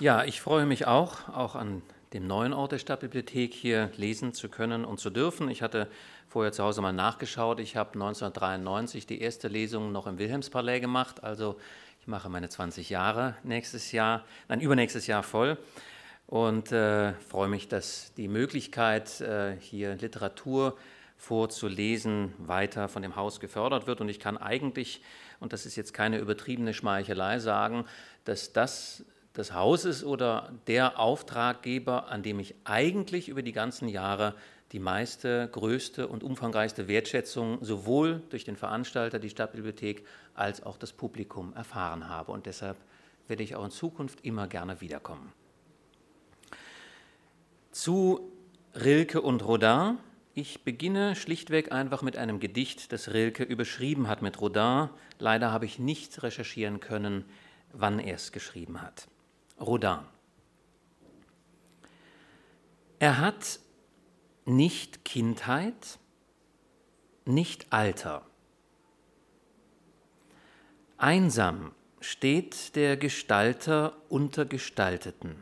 Ja, ich freue mich auch, auch an dem neuen Ort der Stadtbibliothek hier lesen zu können und zu dürfen. Ich hatte vorher zu Hause mal nachgeschaut. Ich habe 1993 die erste Lesung noch im Wilhelmspalais gemacht. Also ich mache meine 20 Jahre nächstes Jahr, nein, übernächstes Jahr voll. Und äh, freue mich, dass die Möglichkeit, äh, hier Literatur vorzulesen, weiter von dem Haus gefördert wird. Und ich kann eigentlich, und das ist jetzt keine übertriebene Schmeichelei, sagen, dass das des Hauses oder der Auftraggeber, an dem ich eigentlich über die ganzen Jahre die meiste, größte und umfangreichste Wertschätzung sowohl durch den Veranstalter, die Stadtbibliothek, als auch das Publikum erfahren habe. Und deshalb werde ich auch in Zukunft immer gerne wiederkommen. Zu Rilke und Rodin. Ich beginne schlichtweg einfach mit einem Gedicht, das Rilke überschrieben hat mit Rodin. Leider habe ich nicht recherchieren können, wann er es geschrieben hat. Rodin. Er hat nicht Kindheit, nicht Alter. Einsam steht der Gestalter unter Gestalteten.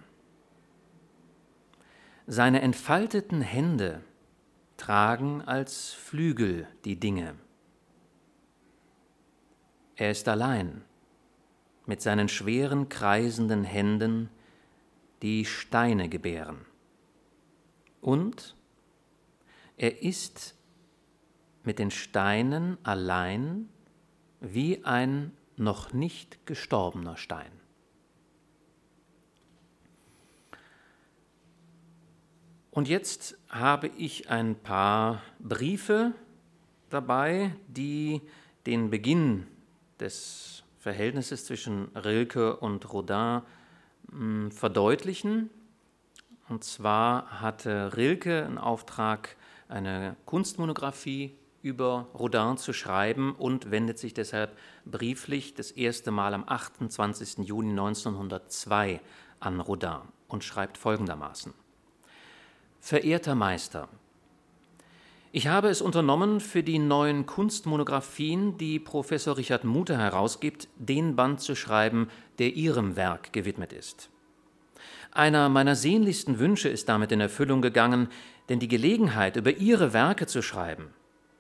Seine entfalteten Hände tragen als Flügel die Dinge. Er ist allein mit seinen schweren kreisenden Händen die Steine gebären. Und er ist mit den Steinen allein wie ein noch nicht gestorbener Stein. Und jetzt habe ich ein paar Briefe dabei, die den Beginn des Verhältnisses zwischen Rilke und Rodin hm, verdeutlichen. Und zwar hatte Rilke einen Auftrag, eine Kunstmonographie über Rodin zu schreiben und wendet sich deshalb brieflich das erste Mal am 28. Juni 1902 an Rodin und schreibt folgendermaßen. Verehrter Meister, ich habe es unternommen, für die neuen Kunstmonographien, die Professor Richard Mutter herausgibt, den Band zu schreiben, der Ihrem Werk gewidmet ist. Einer meiner sehnlichsten Wünsche ist damit in Erfüllung gegangen, denn die Gelegenheit, über Ihre Werke zu schreiben,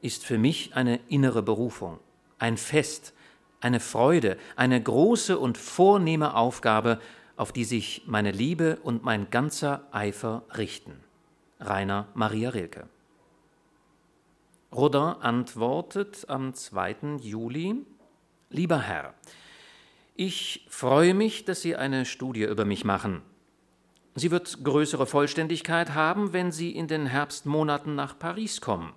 ist für mich eine innere Berufung, ein Fest, eine Freude, eine große und vornehme Aufgabe, auf die sich meine Liebe und mein ganzer Eifer richten. Rainer Maria Rilke Rodin antwortet am 2. Juli, Lieber Herr, ich freue mich, dass Sie eine Studie über mich machen. Sie wird größere Vollständigkeit haben, wenn Sie in den Herbstmonaten nach Paris kommen.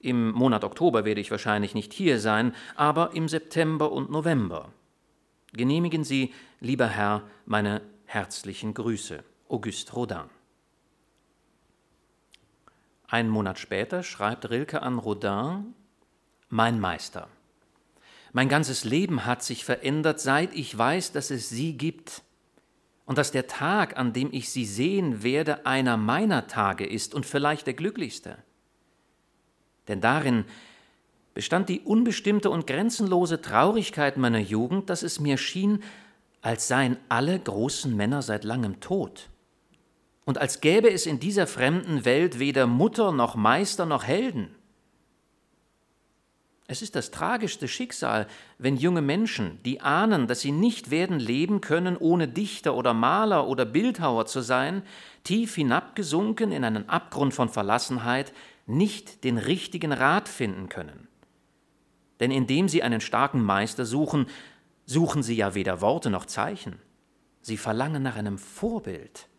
Im Monat Oktober werde ich wahrscheinlich nicht hier sein, aber im September und November. Genehmigen Sie, lieber Herr, meine herzlichen Grüße. Auguste Rodin. Einen Monat später schreibt Rilke an Rodin, Mein Meister. Mein ganzes Leben hat sich verändert, seit ich weiß, dass es Sie gibt und dass der Tag, an dem ich Sie sehen werde, einer meiner Tage ist und vielleicht der glücklichste. Denn darin bestand die unbestimmte und grenzenlose Traurigkeit meiner Jugend, dass es mir schien, als seien alle großen Männer seit langem tot und als gäbe es in dieser fremden Welt weder Mutter noch Meister noch Helden. Es ist das tragischste Schicksal, wenn junge Menschen, die ahnen, dass sie nicht werden leben können, ohne Dichter oder Maler oder Bildhauer zu sein, tief hinabgesunken in einen Abgrund von Verlassenheit, nicht den richtigen Rat finden können. Denn indem sie einen starken Meister suchen, suchen sie ja weder Worte noch Zeichen. Sie verlangen nach einem Vorbild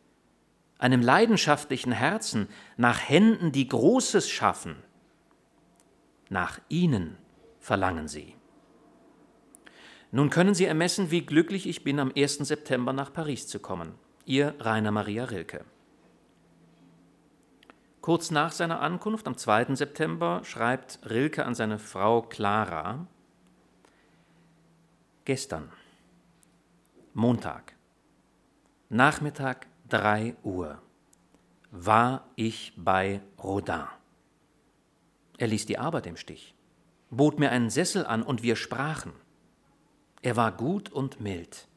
einem leidenschaftlichen Herzen, nach Händen, die Großes schaffen. Nach ihnen verlangen sie. Nun können Sie ermessen, wie glücklich ich bin, am 1. September nach Paris zu kommen. Ihr Rainer Maria Rilke. Kurz nach seiner Ankunft am 2. September schreibt Rilke an seine Frau Clara, Gestern, Montag, Nachmittag 3 Uhr war ich bei Rodin. Er ließ die Arbeit im Stich, bot mir einen Sessel an und wir sprachen. Er war gut und mild.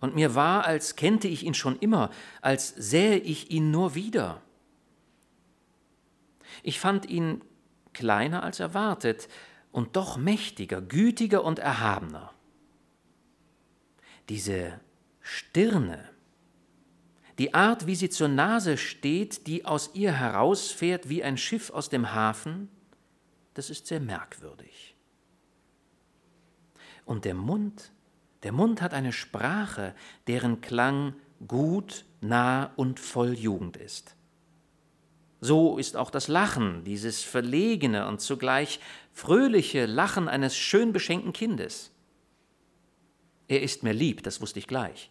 und mir war, als kennte ich ihn schon immer, als sähe ich ihn nur wieder. Ich fand ihn kleiner als erwartet und doch mächtiger, gütiger und erhabener. Diese Stirne, die Art, wie sie zur Nase steht, die aus ihr herausfährt wie ein Schiff aus dem Hafen, das ist sehr merkwürdig. Und der Mund, der Mund hat eine Sprache, deren Klang gut, nah und voll Jugend ist. So ist auch das Lachen, dieses verlegene und zugleich fröhliche Lachen eines schön beschenkten Kindes. Er ist mir lieb, das wusste ich gleich.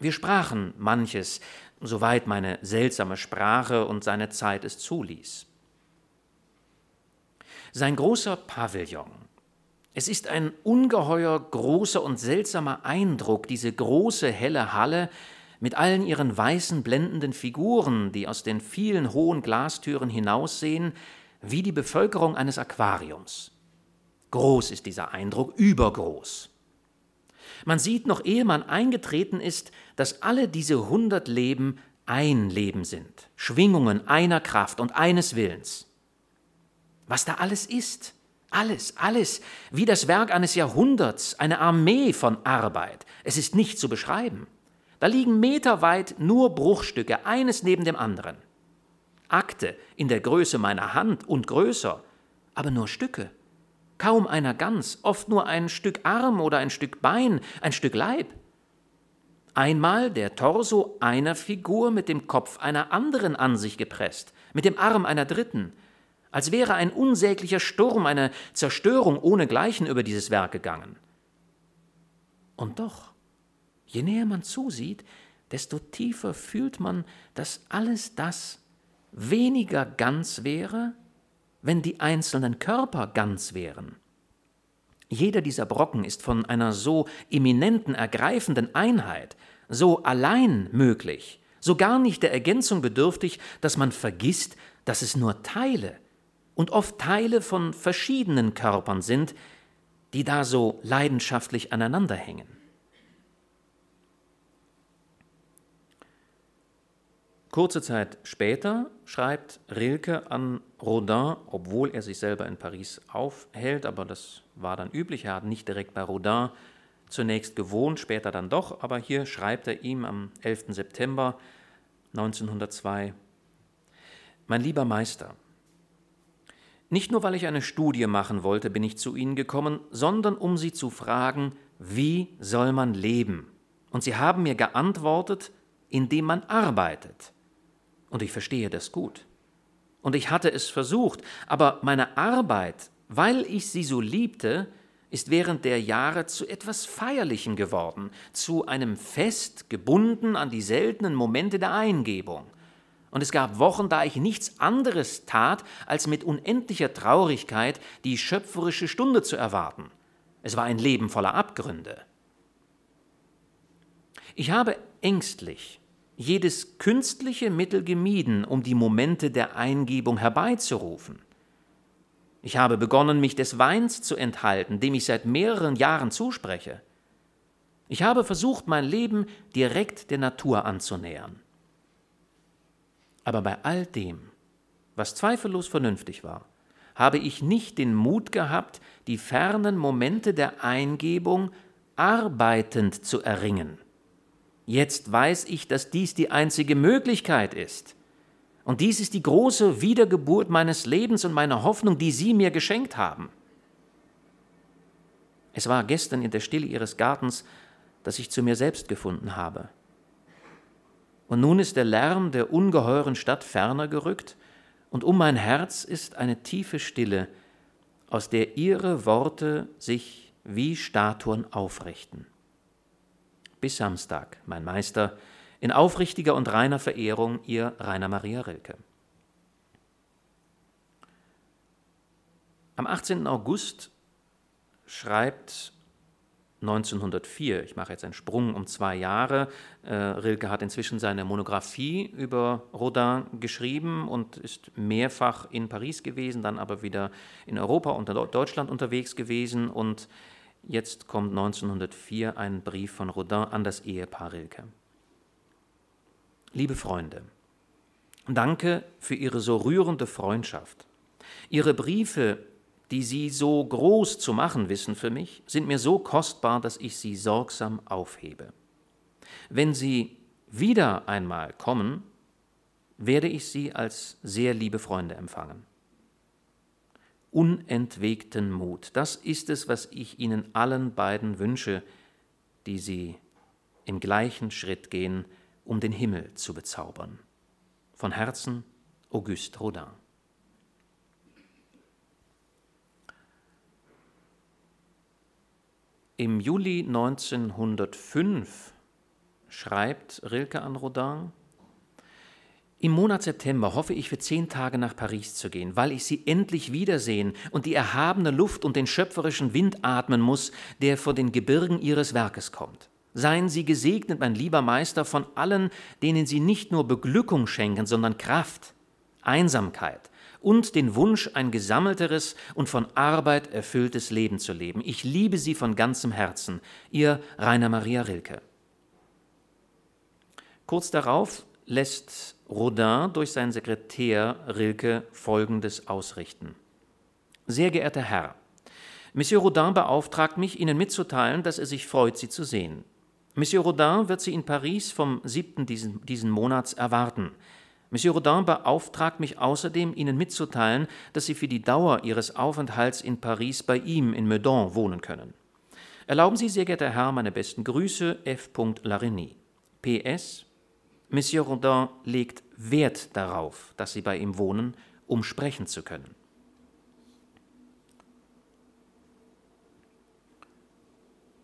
Wir sprachen manches, soweit meine seltsame Sprache und seine Zeit es zuließ. Sein großer Pavillon, es ist ein ungeheuer großer und seltsamer Eindruck, diese große helle Halle mit allen ihren weißen blendenden Figuren, die aus den vielen hohen Glastüren hinaussehen, wie die Bevölkerung eines Aquariums. Groß ist dieser Eindruck, übergroß. Man sieht noch ehe man eingetreten ist, dass alle diese hundert Leben ein Leben sind, Schwingungen einer Kraft und eines Willens. Was da alles ist, alles, alles, wie das Werk eines Jahrhunderts, eine Armee von Arbeit. Es ist nicht zu beschreiben. Da liegen meterweit nur Bruchstücke, eines neben dem anderen. Akte in der Größe meiner Hand und größer, aber nur Stücke. Kaum einer ganz, oft nur ein Stück Arm oder ein Stück Bein, ein Stück Leib. Einmal der Torso einer Figur mit dem Kopf einer anderen an sich gepresst, mit dem Arm einer dritten, als wäre ein unsäglicher Sturm, eine Zerstörung ohnegleichen über dieses Werk gegangen. Und doch, je näher man zusieht, desto tiefer fühlt man, dass alles das weniger ganz wäre, wenn die einzelnen Körper ganz wären. Jeder dieser Brocken ist von einer so eminenten, ergreifenden Einheit, so allein möglich, so gar nicht der Ergänzung bedürftig, dass man vergisst, dass es nur Teile, und oft Teile von verschiedenen Körpern sind, die da so leidenschaftlich aneinander Kurze Zeit später schreibt Rilke an Rodin, obwohl er sich selber in Paris aufhält, aber das war dann üblich, er hat nicht direkt bei Rodin zunächst gewohnt, später dann doch, aber hier schreibt er ihm am 11. September 1902, Mein lieber Meister, nicht nur, weil ich eine Studie machen wollte, bin ich zu Ihnen gekommen, sondern um Sie zu fragen, wie soll man leben? Und Sie haben mir geantwortet, indem man arbeitet. Und ich verstehe das gut. Und ich hatte es versucht, aber meine Arbeit, weil ich sie so liebte, ist während der Jahre zu etwas Feierlichem geworden, zu einem Fest gebunden an die seltenen Momente der Eingebung. Und es gab Wochen, da ich nichts anderes tat, als mit unendlicher Traurigkeit die schöpferische Stunde zu erwarten. Es war ein Leben voller Abgründe. Ich habe ängstlich jedes künstliche Mittel gemieden, um die Momente der Eingebung herbeizurufen. Ich habe begonnen, mich des Weins zu enthalten, dem ich seit mehreren Jahren zuspreche. Ich habe versucht, mein Leben direkt der Natur anzunähern. Aber bei all dem, was zweifellos vernünftig war, habe ich nicht den Mut gehabt, die fernen Momente der Eingebung arbeitend zu erringen. Jetzt weiß ich, dass dies die einzige Möglichkeit ist. Und dies ist die große Wiedergeburt meines Lebens und meiner Hoffnung, die Sie mir geschenkt haben. Es war gestern in der Stille Ihres Gartens, dass ich zu mir selbst gefunden habe. Und nun ist der Lärm der ungeheuren Stadt ferner gerückt, und um mein Herz ist eine tiefe Stille, aus der ihre Worte sich wie Statuen aufrichten. Bis Samstag, mein Meister, in aufrichtiger und reiner Verehrung, ihr Rainer Maria Rilke. Am 18. August schreibt 1904. Ich mache jetzt einen Sprung um zwei Jahre. Äh, Rilke hat inzwischen seine Monographie über Rodin geschrieben und ist mehrfach in Paris gewesen, dann aber wieder in Europa und Deutschland unterwegs gewesen. Und Jetzt kommt 1904 ein Brief von Rodin an das Ehepaar Rilke. Liebe Freunde, danke für Ihre so rührende Freundschaft. Ihre Briefe, die Sie so groß zu machen wissen für mich, sind mir so kostbar, dass ich sie sorgsam aufhebe. Wenn Sie wieder einmal kommen, werde ich Sie als sehr liebe Freunde empfangen. Unentwegten Mut, das ist es, was ich Ihnen allen beiden wünsche, die Sie im gleichen Schritt gehen, um den Himmel zu bezaubern. Von Herzen, Auguste Rodin. Im Juli 1905 schreibt Rilke an Rodin, im Monat September hoffe ich für zehn Tage nach Paris zu gehen, weil ich sie endlich wiedersehen und die erhabene Luft und den schöpferischen Wind atmen muss, der vor den Gebirgen ihres Werkes kommt. Seien Sie gesegnet, mein lieber Meister, von allen, denen Sie nicht nur Beglückung schenken, sondern Kraft, Einsamkeit und den Wunsch, ein gesammelteres und von Arbeit erfülltes Leben zu leben. Ich liebe Sie von ganzem Herzen. Ihr Rainer Maria Rilke. Kurz darauf lässt Rodin durch seinen Sekretär Rilke Folgendes ausrichten. Sehr geehrter Herr, Monsieur Rodin beauftragt mich, Ihnen mitzuteilen, dass er sich freut, Sie zu sehen. Monsieur Rodin wird Sie in Paris vom 7. diesen, diesen Monats erwarten. Monsieur Rodin beauftragt mich außerdem, Ihnen mitzuteilen, dass Sie für die Dauer Ihres Aufenthalts in Paris bei ihm in Meudon wohnen können. Erlauben Sie, sehr geehrter Herr, meine besten Grüße, F. Larigny. PS Monsieur Rodin legt Wert darauf, dass Sie bei ihm wohnen, um sprechen zu können.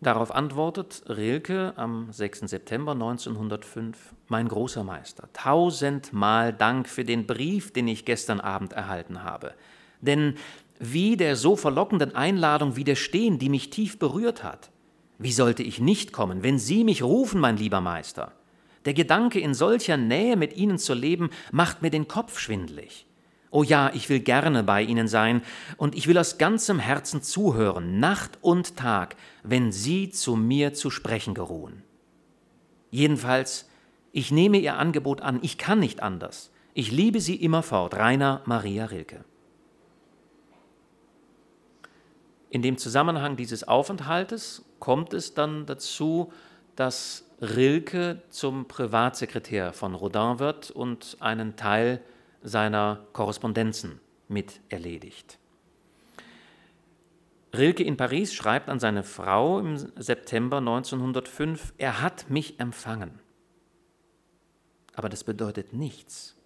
Darauf antwortet Rilke am 6. September 1905, mein großer Meister, tausendmal Dank für den Brief, den ich gestern Abend erhalten habe. Denn wie der so verlockenden Einladung widerstehen, die mich tief berührt hat? Wie sollte ich nicht kommen, wenn Sie mich rufen, mein lieber Meister? Der Gedanke, in solcher Nähe mit ihnen zu leben, macht mir den Kopf schwindlig. Oh ja, ich will gerne bei ihnen sein, und ich will aus ganzem Herzen zuhören, Nacht und Tag, wenn sie zu mir zu sprechen geruhen. Jedenfalls, ich nehme ihr Angebot an, ich kann nicht anders. Ich liebe sie immerfort, Rainer Maria Rilke. In dem Zusammenhang dieses Aufenthaltes kommt es dann dazu, dass Rilke zum Privatsekretär von Rodin wird und einen Teil seiner Korrespondenzen mit erledigt. Rilke in Paris schreibt an seine Frau im September 1905, er hat mich empfangen. Aber das bedeutet nichts,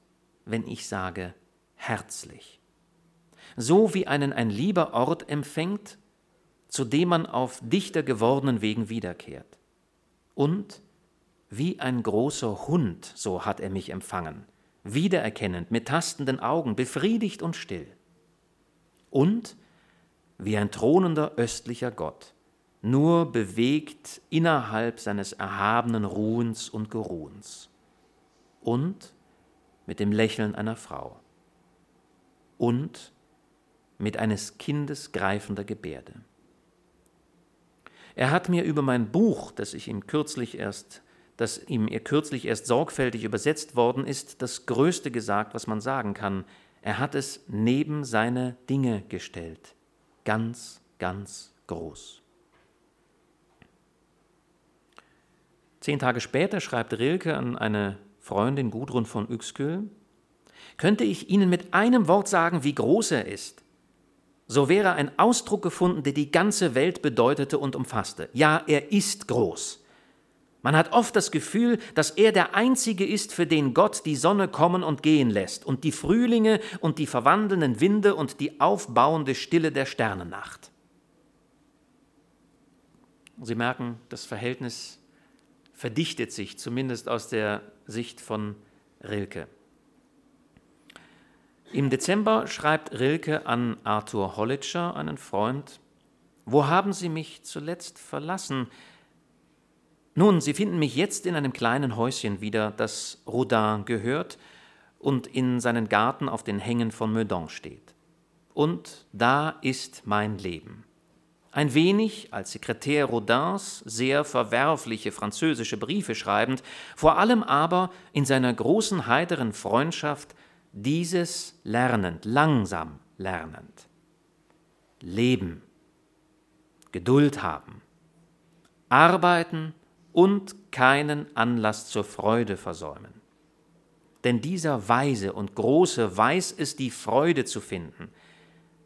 wenn ich sage herzlich. So wie einen ein lieber Ort empfängt, zu dem man auf dichter gewordenen Wegen wiederkehrt und wie ein großer Hund, so hat er mich empfangen, wiedererkennend, mit tastenden Augen, befriedigt und still. Und wie ein thronender östlicher Gott, nur bewegt innerhalb seines erhabenen Ruhens und Geruhens. Und mit dem Lächeln einer Frau. Und mit eines Kindes greifender Gebärde. Er hat mir über mein Buch, das ich ihm kürzlich erst, das ihm kürzlich erst sorgfältig übersetzt worden ist, das Größte gesagt, was man sagen kann. Er hat es neben seine Dinge gestellt. Ganz, ganz groß. Zehn Tage später schreibt Rilke an eine Freundin Gudrun von Uexküll, könnte ich Ihnen mit einem Wort sagen, wie groß er ist so wäre ein Ausdruck gefunden, der die ganze Welt bedeutete und umfasste. Ja, er ist groß. Man hat oft das Gefühl, dass er der Einzige ist, für den Gott die Sonne kommen und gehen lässt und die Frühlinge und die verwandelnden Winde und die aufbauende Stille der Sternennacht. Sie merken, das Verhältnis verdichtet sich, zumindest aus der Sicht von Rilke. Im Dezember schreibt Rilke an Arthur Hollitscher, einen Freund, Wo haben Sie mich zuletzt verlassen? Nun, Sie finden mich jetzt in einem kleinen Häuschen wieder, das Rodin gehört und in seinen Garten auf den Hängen von Meudon steht. Und da ist mein Leben. ein wenig als Sekretär Rodins sehr verwerfliche französische Briefe schreibend, vor allem aber in seiner großen heiteren Freundschaft dieses lernend, langsam lernend. Leben, Geduld haben, arbeiten und keinen Anlass zur Freude versäumen. Denn dieser Weise und Große weiß es, die Freude zu finden.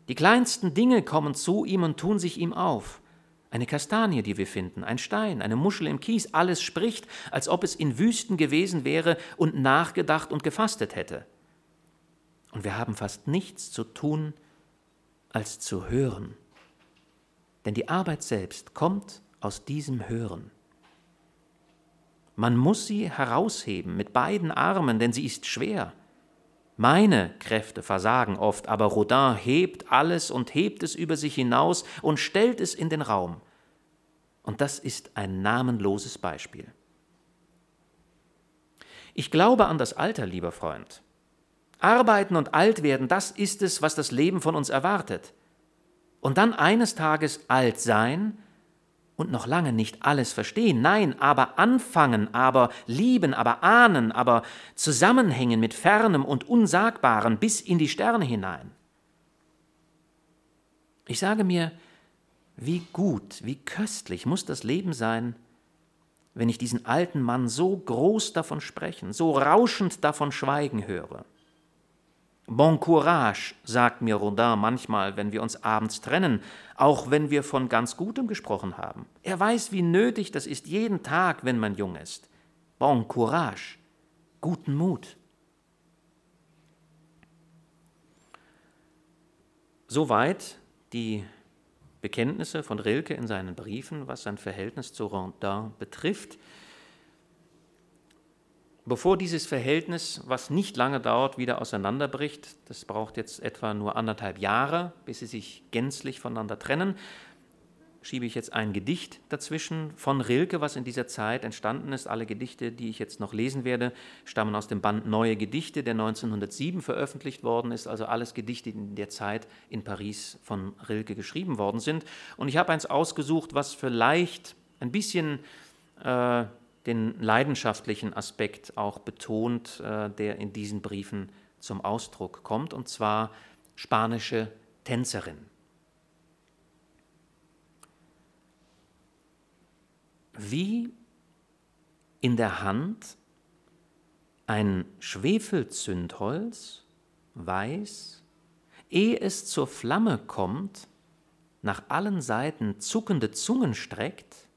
Die kleinsten Dinge kommen zu ihm und tun sich ihm auf. Eine Kastanie, die wir finden, ein Stein, eine Muschel im Kies, alles spricht, als ob es in Wüsten gewesen wäre und nachgedacht und gefastet hätte. Und wir haben fast nichts zu tun, als zu hören. Denn die Arbeit selbst kommt aus diesem Hören. Man muss sie herausheben mit beiden Armen, denn sie ist schwer. Meine Kräfte versagen oft, aber Rodin hebt alles und hebt es über sich hinaus und stellt es in den Raum. Und das ist ein namenloses Beispiel. Ich glaube an das Alter, lieber Freund. Arbeiten und alt werden, das ist es, was das Leben von uns erwartet. Und dann eines Tages alt sein und noch lange nicht alles verstehen, nein, aber anfangen, aber lieben, aber ahnen, aber zusammenhängen mit Fernem und Unsagbaren bis in die Sterne hinein. Ich sage mir, wie gut, wie köstlich muss das Leben sein, wenn ich diesen alten Mann so groß davon sprechen, so rauschend davon schweigen höre. Bon courage, sagt mir Rodin manchmal, wenn wir uns abends trennen, auch wenn wir von ganz Gutem gesprochen haben. Er weiß, wie nötig das ist jeden Tag, wenn man jung ist. Bon courage, guten Mut. Soweit die Bekenntnisse von Rilke in seinen Briefen, was sein Verhältnis zu Rodin betrifft. Bevor dieses Verhältnis, was nicht lange dauert, wieder auseinanderbricht, das braucht jetzt etwa nur anderthalb Jahre, bis sie sich gänzlich voneinander trennen, schiebe ich jetzt ein Gedicht dazwischen von Rilke, was in dieser Zeit entstanden ist. Alle Gedichte, die ich jetzt noch lesen werde, stammen aus dem Band Neue Gedichte, der 1907 veröffentlicht worden ist. Also alles Gedichte, die in der Zeit in Paris von Rilke geschrieben worden sind. Und ich habe eins ausgesucht, was vielleicht ein bisschen äh, den leidenschaftlichen Aspekt auch betont, äh, der in diesen Briefen zum Ausdruck kommt, und zwar spanische Tänzerin. Wie in der Hand ein Schwefelzündholz, weiß, ehe es zur Flamme kommt, nach allen Seiten zuckende Zungen streckt,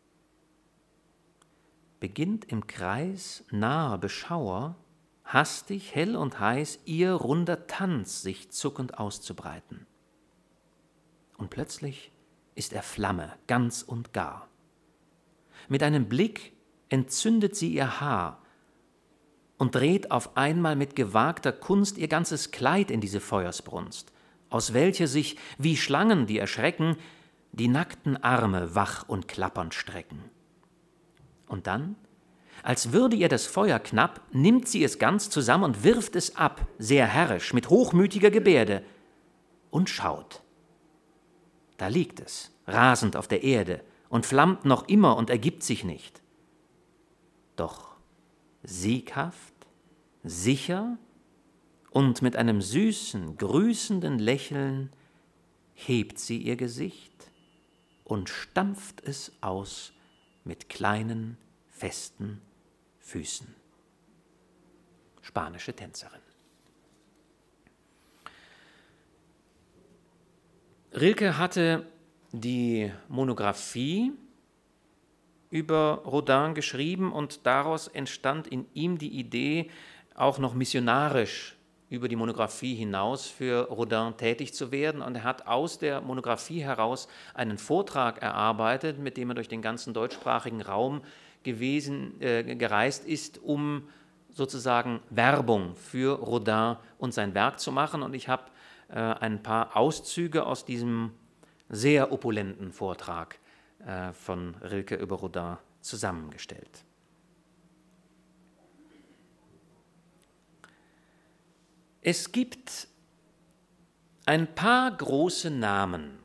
beginnt im Kreis naher Beschauer hastig, hell und heiß ihr runder Tanz sich zuckend auszubreiten. Und plötzlich ist er Flamme, ganz und gar. Mit einem Blick entzündet sie ihr Haar und dreht auf einmal mit gewagter Kunst ihr ganzes Kleid in diese Feuersbrunst, aus welcher sich, wie Schlangen, die erschrecken, die nackten Arme wach und klappernd strecken. Und dann, als würde ihr das Feuer knapp, nimmt sie es ganz zusammen und wirft es ab, sehr herrisch, mit hochmütiger Gebärde, und schaut. Da liegt es, rasend auf der Erde, und flammt noch immer und ergibt sich nicht. Doch sieghaft, sicher und mit einem süßen, grüßenden Lächeln hebt sie ihr Gesicht und stampft es aus mit kleinen, festen Füßen. Spanische Tänzerin. Rilke hatte die Monographie über Rodin geschrieben und daraus entstand in ihm die Idee, auch noch missionarisch über die Monographie hinaus für Rodin tätig zu werden. Und er hat aus der Monographie heraus einen Vortrag erarbeitet, mit dem er durch den ganzen deutschsprachigen Raum gewesen, äh, gereist ist, um sozusagen Werbung für Rodin und sein Werk zu machen. Und ich habe äh, ein paar Auszüge aus diesem sehr opulenten Vortrag äh, von Rilke über Rodin zusammengestellt. Es gibt ein paar große Namen,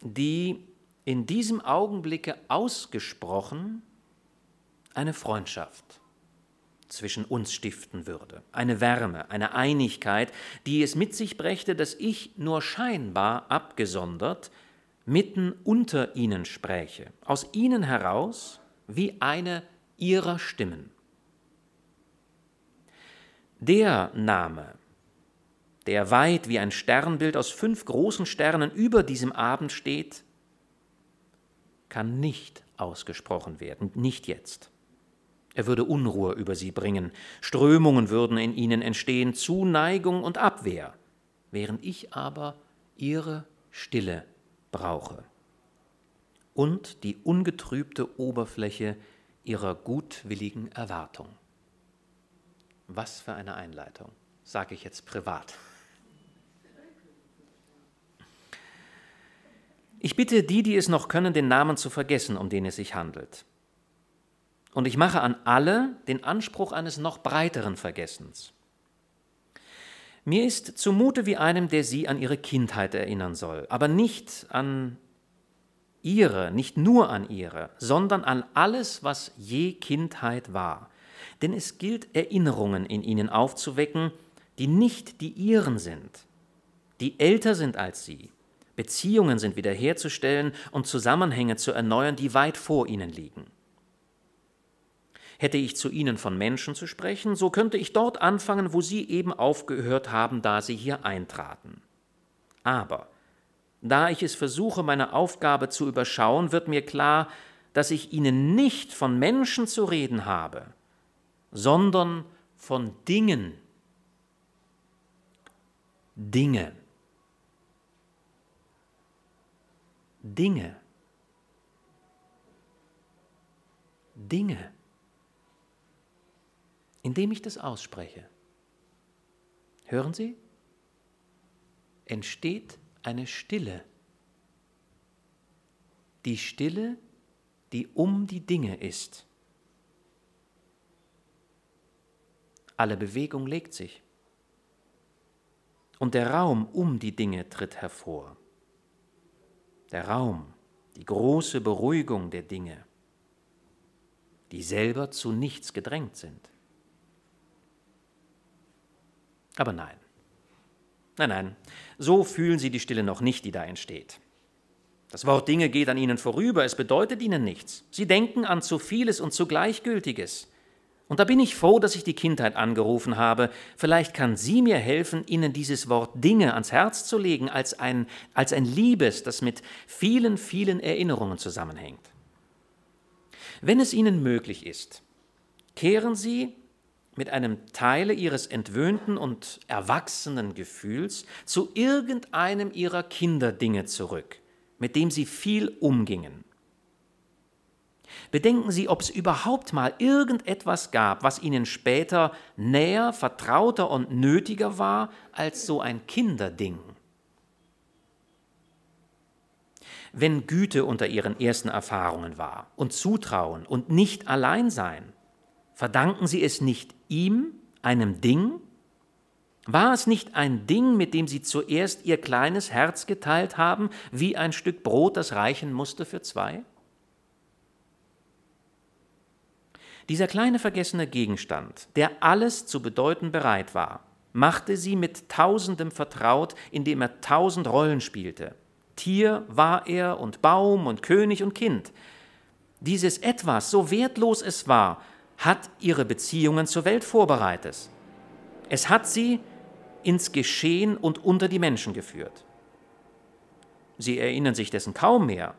die in diesem Augenblicke ausgesprochen eine Freundschaft zwischen uns stiften würde, eine Wärme, eine Einigkeit, die es mit sich brächte, dass ich nur scheinbar abgesondert mitten unter ihnen spräche, aus ihnen heraus wie eine ihrer Stimmen. Der Name, der weit wie ein Sternbild aus fünf großen Sternen über diesem Abend steht, kann nicht ausgesprochen werden, nicht jetzt. Er würde Unruhe über sie bringen, Strömungen würden in ihnen entstehen, Zuneigung und Abwehr, während ich aber ihre Stille brauche und die ungetrübte Oberfläche ihrer gutwilligen Erwartung. Was für eine Einleitung, sage ich jetzt privat. Ich bitte die, die es noch können, den Namen zu vergessen, um den es sich handelt. Und ich mache an alle den Anspruch eines noch breiteren Vergessens. Mir ist zumute wie einem, der sie an ihre Kindheit erinnern soll, aber nicht an ihre, nicht nur an ihre, sondern an alles, was je Kindheit war. Denn es gilt, Erinnerungen in ihnen aufzuwecken, die nicht die ihren sind, die älter sind als sie. Beziehungen sind wiederherzustellen und Zusammenhänge zu erneuern, die weit vor ihnen liegen. Hätte ich zu Ihnen von Menschen zu sprechen, so könnte ich dort anfangen, wo Sie eben aufgehört haben, da Sie hier eintraten. Aber da ich es versuche, meine Aufgabe zu überschauen, wird mir klar, dass ich Ihnen nicht von Menschen zu reden habe, sondern von Dingen. Dinge. Dinge. Dinge indem ich das ausspreche. Hören Sie? Entsteht eine Stille. Die Stille, die um die Dinge ist. Alle Bewegung legt sich. Und der Raum um die Dinge tritt hervor. Der Raum, die große Beruhigung der Dinge, die selber zu nichts gedrängt sind. Aber nein. Nein, nein, so fühlen sie die Stille noch nicht, die da entsteht. Das Wort Dinge geht an ihnen vorüber, es bedeutet ihnen nichts. Sie denken an zu vieles und zu Gleichgültiges. Und da bin ich froh, dass ich die Kindheit angerufen habe. Vielleicht kann sie mir helfen, ihnen dieses Wort Dinge ans Herz zu legen, als ein, als ein Liebes, das mit vielen, vielen Erinnerungen zusammenhängt. Wenn es ihnen möglich ist, kehren Sie mit einem Teile ihres entwöhnten und erwachsenen Gefühls zu irgendeinem ihrer Kinderdinge zurück, mit dem sie viel umgingen. Bedenken Sie, ob es überhaupt mal irgendetwas gab, was Ihnen später näher, vertrauter und nötiger war als so ein Kinderding. Wenn Güte unter Ihren ersten Erfahrungen war und Zutrauen und nicht Alleinsein, Verdanken Sie es nicht ihm, einem Ding? War es nicht ein Ding, mit dem Sie zuerst Ihr kleines Herz geteilt haben, wie ein Stück Brot, das reichen musste für zwei? Dieser kleine vergessene Gegenstand, der alles zu bedeuten bereit war, machte sie mit Tausendem vertraut, indem er tausend Rollen spielte. Tier war er und Baum und König und Kind. Dieses Etwas, so wertlos es war, hat ihre Beziehungen zur Welt vorbereitet. Es hat sie ins Geschehen und unter die Menschen geführt. Sie erinnern sich dessen kaum mehr.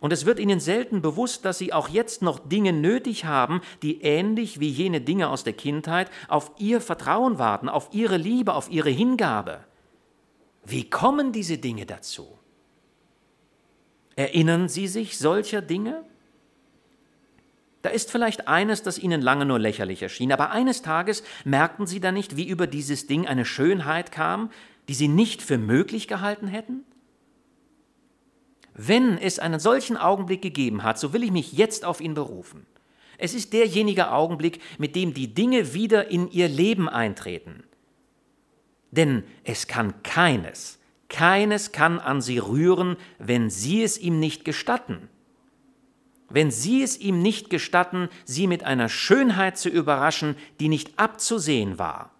Und es wird ihnen selten bewusst, dass sie auch jetzt noch Dinge nötig haben, die ähnlich wie jene Dinge aus der Kindheit auf ihr Vertrauen warten, auf ihre Liebe, auf ihre Hingabe. Wie kommen diese Dinge dazu? Erinnern Sie sich solcher Dinge? Da ist vielleicht eines, das ihnen lange nur lächerlich erschien, aber eines Tages merkten sie dann nicht, wie über dieses Ding eine Schönheit kam, die sie nicht für möglich gehalten hätten? Wenn es einen solchen Augenblick gegeben hat, so will ich mich jetzt auf ihn berufen. Es ist derjenige Augenblick, mit dem die Dinge wieder in ihr Leben eintreten. Denn es kann keines, keines kann an sie rühren, wenn sie es ihm nicht gestatten. Wenn sie es ihm nicht gestatten, sie mit einer Schönheit zu überraschen, die nicht abzusehen war.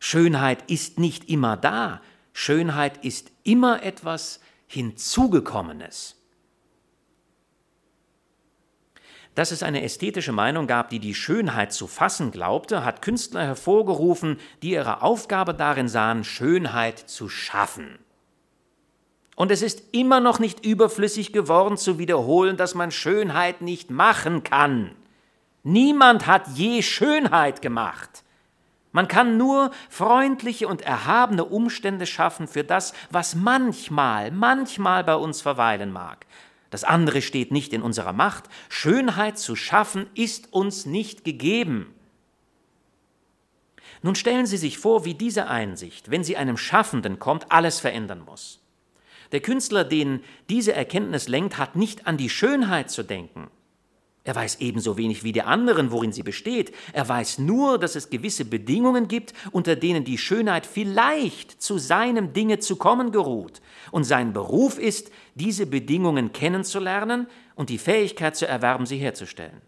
Schönheit ist nicht immer da, Schönheit ist immer etwas Hinzugekommenes. Dass es eine ästhetische Meinung gab, die die Schönheit zu fassen glaubte, hat Künstler hervorgerufen, die ihre Aufgabe darin sahen, Schönheit zu schaffen. Und es ist immer noch nicht überflüssig geworden zu wiederholen, dass man Schönheit nicht machen kann. Niemand hat je Schönheit gemacht. Man kann nur freundliche und erhabene Umstände schaffen für das, was manchmal, manchmal bei uns verweilen mag. Das andere steht nicht in unserer Macht. Schönheit zu schaffen ist uns nicht gegeben. Nun stellen Sie sich vor, wie diese Einsicht, wenn sie einem Schaffenden kommt, alles verändern muss. Der Künstler, den diese Erkenntnis lenkt, hat nicht an die Schönheit zu denken. Er weiß ebenso wenig wie die anderen, worin sie besteht. Er weiß nur, dass es gewisse Bedingungen gibt, unter denen die Schönheit vielleicht zu seinem Dinge zu kommen geruht. Und sein Beruf ist, diese Bedingungen kennenzulernen und die Fähigkeit zu erwerben, sie herzustellen.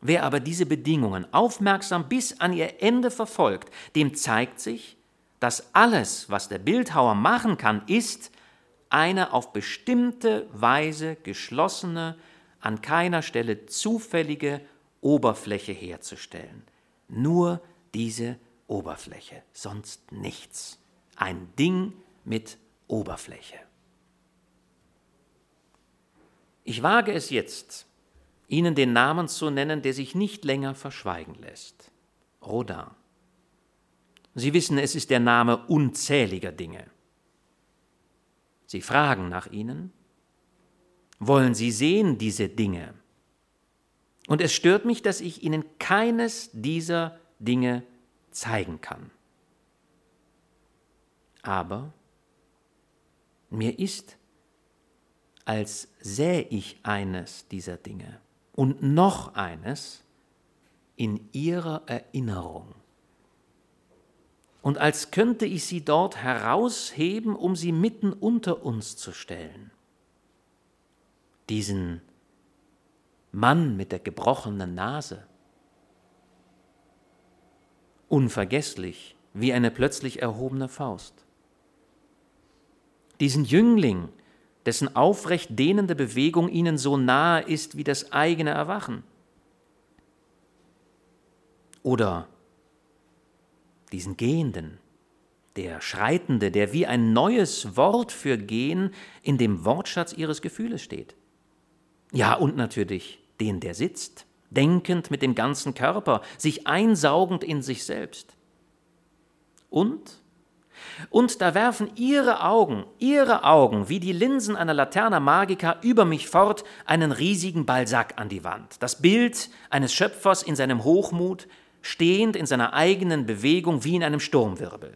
Wer aber diese Bedingungen aufmerksam bis an ihr Ende verfolgt, dem zeigt sich, dass alles, was der Bildhauer machen kann, ist, eine auf bestimmte Weise geschlossene, an keiner Stelle zufällige Oberfläche herzustellen. Nur diese Oberfläche, sonst nichts. Ein Ding mit Oberfläche. Ich wage es jetzt, Ihnen den Namen zu nennen, der sich nicht länger verschweigen lässt. Rodin. Sie wissen, es ist der Name unzähliger Dinge. Sie fragen nach ihnen. Wollen Sie sehen diese Dinge? Und es stört mich, dass ich Ihnen keines dieser Dinge zeigen kann. Aber mir ist als sähe ich eines dieser Dinge und noch eines in ihrer Erinnerung. Und als könnte ich sie dort herausheben, um sie mitten unter uns zu stellen. Diesen Mann mit der gebrochenen Nase. Unvergesslich wie eine plötzlich erhobene Faust. Diesen Jüngling, dessen aufrecht dehnende Bewegung ihnen so nahe ist wie das eigene Erwachen. Oder diesen Gehenden, der Schreitende, der wie ein neues Wort für Gehen in dem Wortschatz ihres Gefühles steht. Ja, und natürlich den, der sitzt, denkend mit dem ganzen Körper, sich einsaugend in sich selbst. Und und da werfen ihre Augen, ihre Augen, wie die Linsen einer Laterna Magica, über mich fort einen riesigen Balsac an die Wand. Das Bild eines Schöpfers in seinem Hochmut, stehend in seiner eigenen Bewegung wie in einem Sturmwirbel.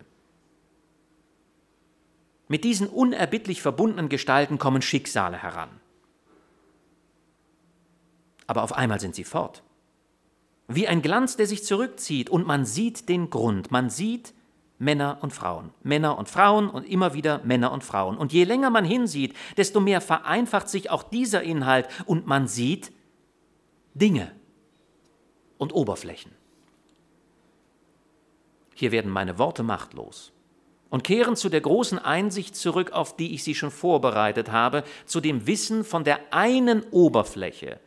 Mit diesen unerbittlich verbundenen Gestalten kommen Schicksale heran. Aber auf einmal sind sie fort. Wie ein Glanz, der sich zurückzieht und man sieht den Grund, man sieht Männer und Frauen, Männer und Frauen und immer wieder Männer und Frauen. Und je länger man hinsieht, desto mehr vereinfacht sich auch dieser Inhalt und man sieht Dinge und Oberflächen. Hier werden meine Worte machtlos und kehren zu der großen Einsicht zurück, auf die ich sie schon vorbereitet habe, zu dem Wissen von der einen Oberfläche,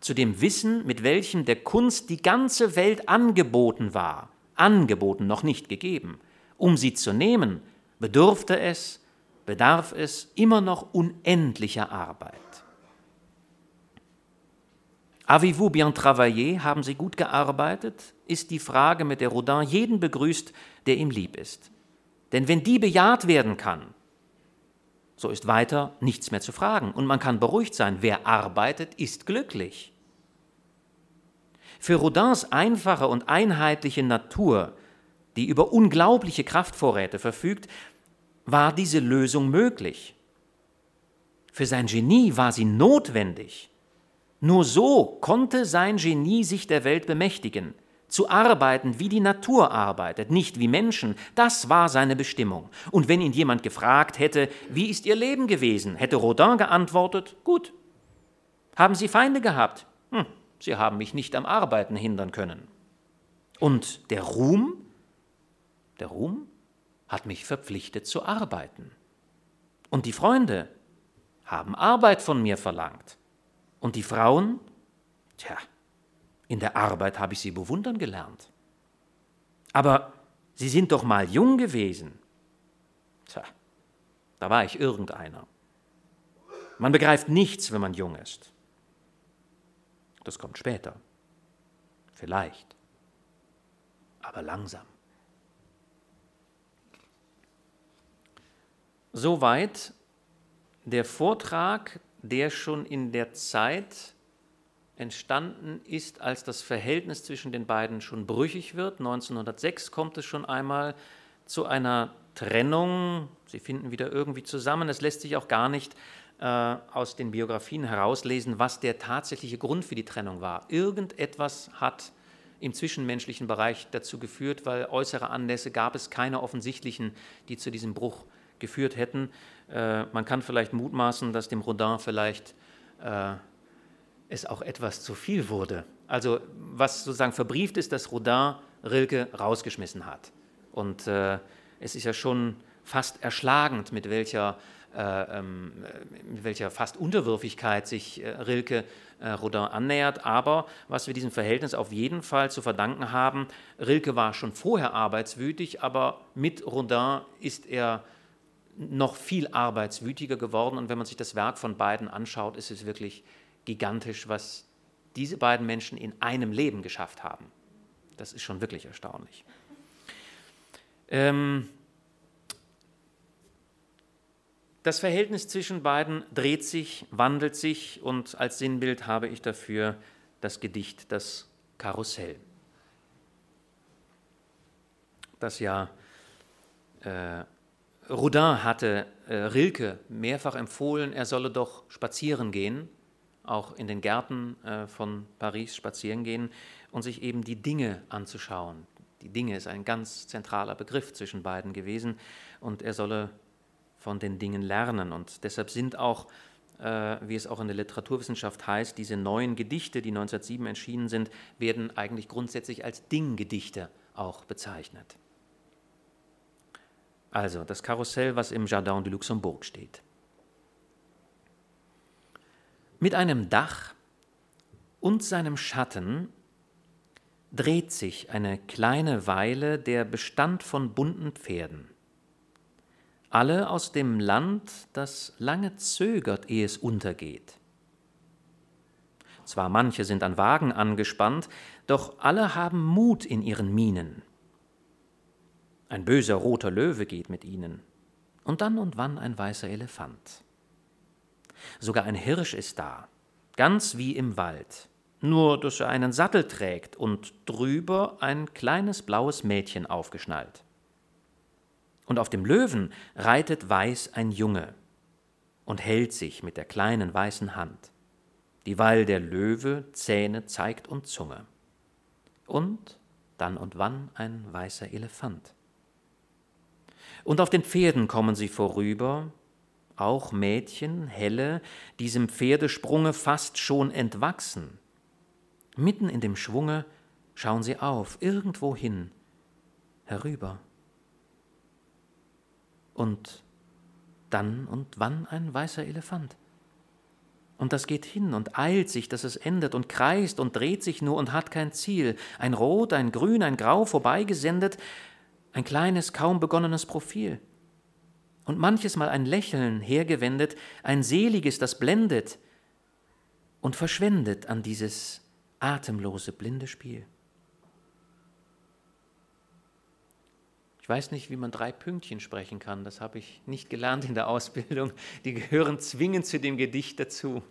zu dem Wissen, mit welchem der Kunst die ganze Welt angeboten war angeboten, noch nicht gegeben. Um sie zu nehmen, bedurfte es, bedarf es immer noch unendlicher Arbeit. Avez-vous bien travaillé? Haben Sie gut gearbeitet? Ist die Frage, mit der Rodin jeden begrüßt, der ihm lieb ist. Denn wenn die bejaht werden kann, so ist weiter nichts mehr zu fragen und man kann beruhigt sein, wer arbeitet, ist glücklich. Für Rodins einfache und einheitliche Natur, die über unglaubliche Kraftvorräte verfügt, war diese Lösung möglich. Für sein Genie war sie notwendig. Nur so konnte sein Genie sich der Welt bemächtigen, zu arbeiten, wie die Natur arbeitet, nicht wie Menschen, das war seine Bestimmung. Und wenn ihn jemand gefragt hätte, wie ist Ihr Leben gewesen, hätte Rodin geantwortet, gut. Haben Sie Feinde gehabt? Hm, Sie haben mich nicht am Arbeiten hindern können. Und der Ruhm? Der Ruhm hat mich verpflichtet zu arbeiten. Und die Freunde haben Arbeit von mir verlangt. Und die Frauen? Tja, in der Arbeit habe ich sie bewundern gelernt. Aber Sie sind doch mal jung gewesen. Tja, da war ich irgendeiner. Man begreift nichts, wenn man jung ist. Das kommt später. Vielleicht. Aber langsam. Soweit der Vortrag, der schon in der Zeit entstanden ist, als das Verhältnis zwischen den beiden schon brüchig wird. 1906 kommt es schon einmal zu einer Trennung. Sie finden wieder irgendwie zusammen. Es lässt sich auch gar nicht äh, aus den Biografien herauslesen, was der tatsächliche Grund für die Trennung war. Irgendetwas hat im zwischenmenschlichen Bereich dazu geführt, weil äußere Anlässe gab es keine offensichtlichen, die zu diesem Bruch geführt hätten. Äh, man kann vielleicht mutmaßen, dass dem Rodin vielleicht äh, es auch etwas zu viel wurde. Also was sozusagen verbrieft ist, dass Rodin Rilke rausgeschmissen hat. Und äh, es ist ja schon fast erschlagend, mit welcher, äh, ähm, mit welcher fast Unterwürfigkeit sich äh, Rilke äh, Rodin annähert. Aber was wir diesem Verhältnis auf jeden Fall zu verdanken haben, Rilke war schon vorher arbeitswütig, aber mit Rodin ist er noch viel arbeitswütiger geworden. Und wenn man sich das Werk von beiden anschaut, ist es wirklich gigantisch, was diese beiden Menschen in einem Leben geschafft haben. Das ist schon wirklich erstaunlich. Ähm, das Verhältnis zwischen beiden dreht sich, wandelt sich und als Sinnbild habe ich dafür das Gedicht Das Karussell, das ja äh, Rodin hatte äh, Rilke mehrfach empfohlen, er solle doch spazieren gehen, auch in den Gärten äh, von Paris spazieren gehen und sich eben die Dinge anzuschauen. Die Dinge ist ein ganz zentraler Begriff zwischen beiden gewesen und er solle von den Dingen lernen. Und deshalb sind auch, äh, wie es auch in der Literaturwissenschaft heißt, diese neuen Gedichte, die 1907 erschienen sind, werden eigentlich grundsätzlich als Dinggedichte auch bezeichnet. Also das Karussell, was im Jardin du Luxembourg steht. Mit einem Dach und seinem Schatten dreht sich eine kleine Weile der Bestand von bunten Pferden. Alle aus dem Land, das lange zögert, ehe es untergeht. Zwar manche sind an Wagen angespannt, doch alle haben Mut in ihren Mienen. Ein böser roter Löwe geht mit ihnen, und dann und wann ein weißer Elefant. Sogar ein Hirsch ist da, ganz wie im Wald, nur dass er einen Sattel trägt und drüber ein kleines blaues Mädchen aufgeschnallt. Und auf dem Löwen reitet weiß ein Junge und hält sich mit der kleinen weißen Hand, dieweil der Löwe Zähne zeigt und Zunge. Und dann und wann ein weißer Elefant. Und auf den Pferden kommen sie vorüber, auch Mädchen, helle, diesem Pferdesprunge fast schon entwachsen. Mitten in dem Schwunge schauen sie auf, irgendwohin, herüber. Und dann und wann ein weißer Elefant. Und das geht hin und eilt sich, dass es endet und kreist und dreht sich nur und hat kein Ziel. Ein Rot, ein Grün, ein Grau vorbeigesendet, ein kleines, kaum begonnenes Profil. Und manches Mal ein Lächeln hergewendet, ein seliges, das blendet und verschwendet an dieses atemlose, blinde Spiel. Ich weiß nicht, wie man drei Pünktchen sprechen kann, das habe ich nicht gelernt in der Ausbildung. Die gehören zwingend zu dem Gedicht dazu.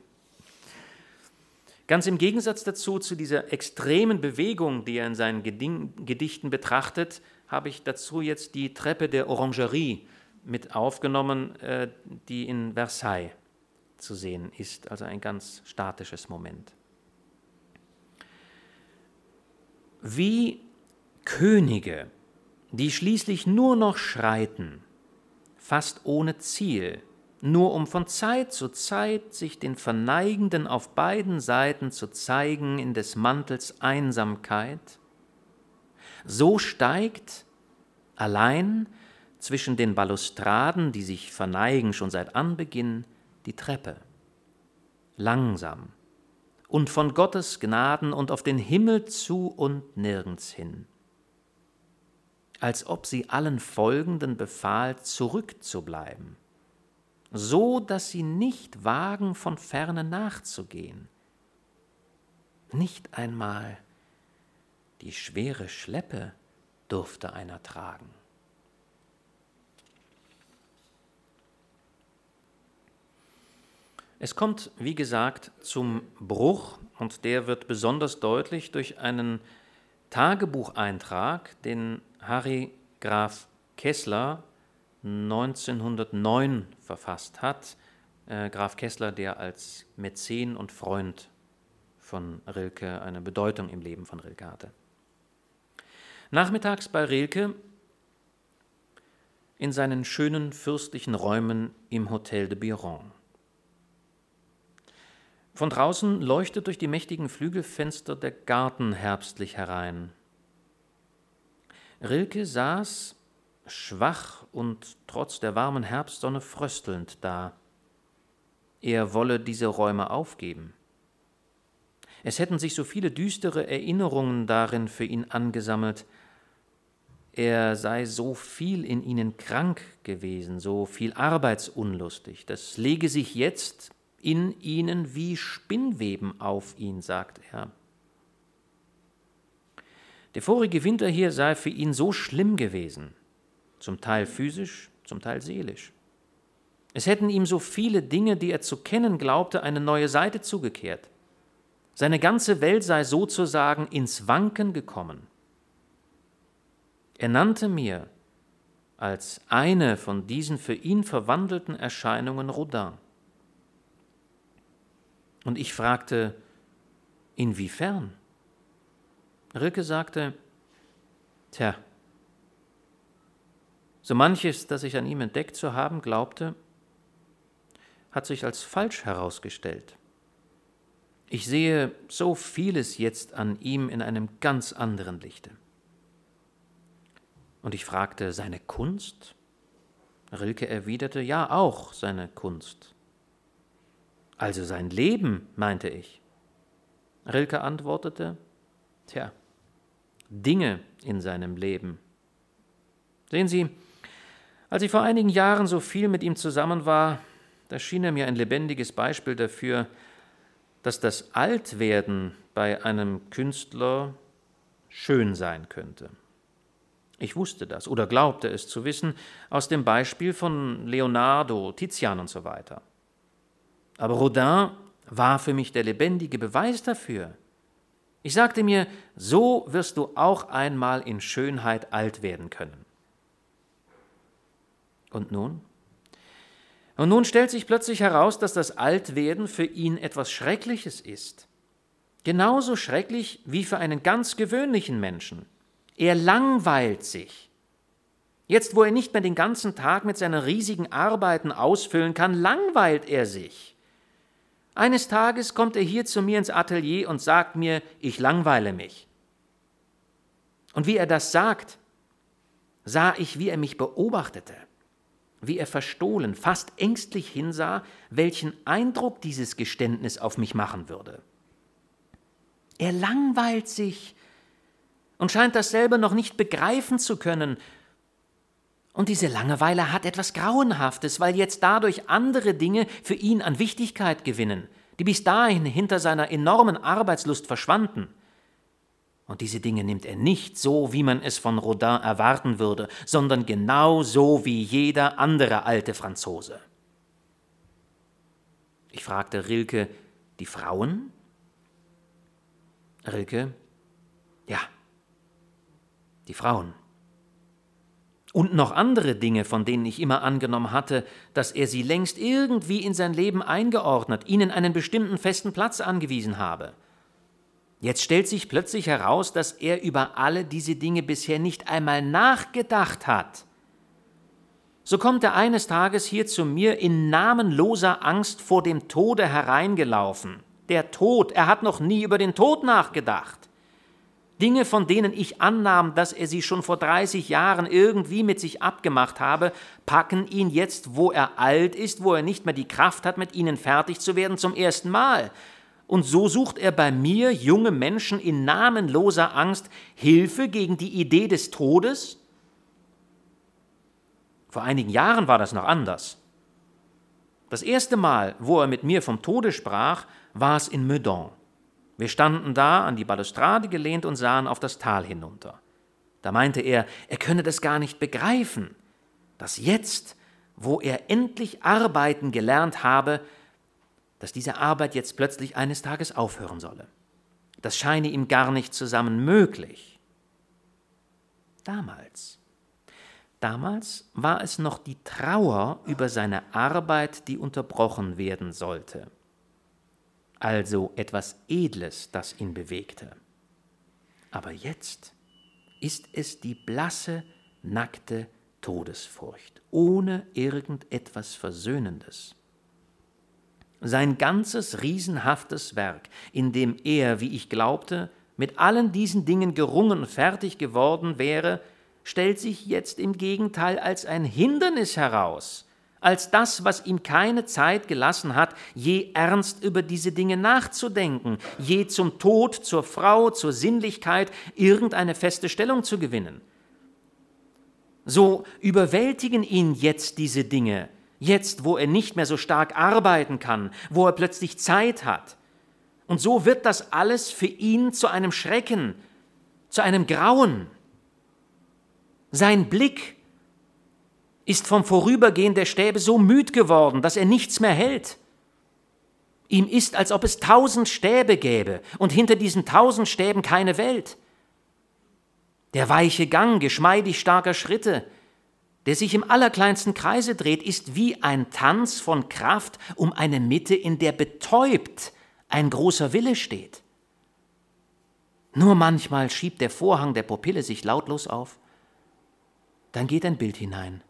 Ganz im Gegensatz dazu, zu dieser extremen Bewegung, die er in seinen Gedichten betrachtet, habe ich dazu jetzt die Treppe der Orangerie mit aufgenommen, äh, die in Versailles zu sehen ist, also ein ganz statisches Moment. wie Könige, die schließlich nur noch schreiten, fast ohne Ziel, nur um von Zeit zu Zeit sich den Verneigenden auf beiden Seiten zu zeigen in des Mantels Einsamkeit, so steigt allein zwischen den Balustraden, die sich verneigen schon seit Anbeginn, die Treppe. Langsam und von Gottes Gnaden und auf den Himmel zu und nirgends hin. Als ob sie allen Folgenden befahl, zurückzubleiben, so dass sie nicht wagen, von ferne nachzugehen. Nicht einmal die schwere Schleppe durfte einer tragen. Es kommt, wie gesagt, zum Bruch und der wird besonders deutlich durch einen Tagebucheintrag, den Harry Graf Kessler 1909 verfasst hat. Äh, Graf Kessler, der als Mäzen und Freund von Rilke eine Bedeutung im Leben von Rilke hatte. Nachmittags bei Rilke in seinen schönen fürstlichen Räumen im Hotel de Biron. Von draußen leuchtet durch die mächtigen Flügelfenster der Garten herbstlich herein. Rilke saß schwach und trotz der warmen Herbstsonne fröstelnd da. Er wolle diese Räume aufgeben. Es hätten sich so viele düstere Erinnerungen darin für ihn angesammelt. Er sei so viel in ihnen krank gewesen, so viel arbeitsunlustig. Das lege sich jetzt in ihnen wie Spinnweben auf ihn, sagt er. Der vorige Winter hier sei für ihn so schlimm gewesen, zum Teil physisch, zum Teil seelisch. Es hätten ihm so viele Dinge, die er zu kennen glaubte, eine neue Seite zugekehrt. Seine ganze Welt sei sozusagen ins Wanken gekommen. Er nannte mir als eine von diesen für ihn verwandelten Erscheinungen Rodin. Und ich fragte, inwiefern? Rilke sagte, tja, so manches, das ich an ihm entdeckt zu haben glaubte, hat sich als falsch herausgestellt. Ich sehe so vieles jetzt an ihm in einem ganz anderen Lichte. Und ich fragte, seine Kunst? Rilke erwiderte, ja, auch seine Kunst. Also sein Leben, meinte ich. Rilke antwortete, tja, Dinge in seinem Leben. Sehen Sie, als ich vor einigen Jahren so viel mit ihm zusammen war, da schien er mir ein lebendiges Beispiel dafür, dass das Altwerden bei einem Künstler schön sein könnte. Ich wusste das oder glaubte es zu wissen aus dem Beispiel von Leonardo, Tizian und so weiter. Aber Rodin war für mich der lebendige Beweis dafür. Ich sagte mir, so wirst du auch einmal in Schönheit alt werden können. Und nun? Und nun stellt sich plötzlich heraus, dass das Altwerden für ihn etwas Schreckliches ist. Genauso schrecklich wie für einen ganz gewöhnlichen Menschen. Er langweilt sich. Jetzt, wo er nicht mehr den ganzen Tag mit seinen riesigen Arbeiten ausfüllen kann, langweilt er sich. Eines Tages kommt er hier zu mir ins Atelier und sagt mir, ich langweile mich. Und wie er das sagt, sah ich, wie er mich beobachtete, wie er verstohlen, fast ängstlich hinsah, welchen Eindruck dieses Geständnis auf mich machen würde. Er langweilt sich und scheint dasselbe noch nicht begreifen zu können, und diese Langeweile hat etwas Grauenhaftes, weil jetzt dadurch andere Dinge für ihn an Wichtigkeit gewinnen, die bis dahin hinter seiner enormen Arbeitslust verschwanden. Und diese Dinge nimmt er nicht so, wie man es von Rodin erwarten würde, sondern genau so wie jeder andere alte Franzose. Ich fragte Rilke, die Frauen? Rilke, ja, die Frauen und noch andere Dinge, von denen ich immer angenommen hatte, dass er sie längst irgendwie in sein Leben eingeordnet, ihnen einen bestimmten festen Platz angewiesen habe. Jetzt stellt sich plötzlich heraus, dass er über alle diese Dinge bisher nicht einmal nachgedacht hat. So kommt er eines Tages hier zu mir in namenloser Angst vor dem Tode hereingelaufen. Der Tod, er hat noch nie über den Tod nachgedacht. Dinge, von denen ich annahm, dass er sie schon vor 30 Jahren irgendwie mit sich abgemacht habe, packen ihn jetzt, wo er alt ist, wo er nicht mehr die Kraft hat, mit ihnen fertig zu werden, zum ersten Mal. Und so sucht er bei mir, junge Menschen, in namenloser Angst Hilfe gegen die Idee des Todes? Vor einigen Jahren war das noch anders. Das erste Mal, wo er mit mir vom Tode sprach, war es in Meudon. Wir standen da an die Balustrade gelehnt und sahen auf das Tal hinunter. Da meinte er, er könne das gar nicht begreifen, dass jetzt, wo er endlich arbeiten gelernt habe, dass diese Arbeit jetzt plötzlich eines Tages aufhören solle. Das scheine ihm gar nicht zusammen möglich. Damals, damals war es noch die Trauer über seine Arbeit, die unterbrochen werden sollte also etwas Edles, das ihn bewegte. Aber jetzt ist es die blasse, nackte Todesfurcht, ohne irgendetwas Versöhnendes. Sein ganzes riesenhaftes Werk, in dem er, wie ich glaubte, mit allen diesen Dingen gerungen fertig geworden wäre, stellt sich jetzt im Gegenteil als ein Hindernis heraus, als das, was ihm keine Zeit gelassen hat, je ernst über diese Dinge nachzudenken, je zum Tod, zur Frau, zur Sinnlichkeit irgendeine feste Stellung zu gewinnen. So überwältigen ihn jetzt diese Dinge, jetzt wo er nicht mehr so stark arbeiten kann, wo er plötzlich Zeit hat. Und so wird das alles für ihn zu einem Schrecken, zu einem Grauen. Sein Blick ist vom Vorübergehen der Stäbe so müd geworden, dass er nichts mehr hält. Ihm ist, als ob es tausend Stäbe gäbe und hinter diesen tausend Stäben keine Welt. Der weiche Gang geschmeidig starker Schritte, der sich im allerkleinsten Kreise dreht, ist wie ein Tanz von Kraft um eine Mitte, in der betäubt ein großer Wille steht. Nur manchmal schiebt der Vorhang der Pupille sich lautlos auf, dann geht ein Bild hinein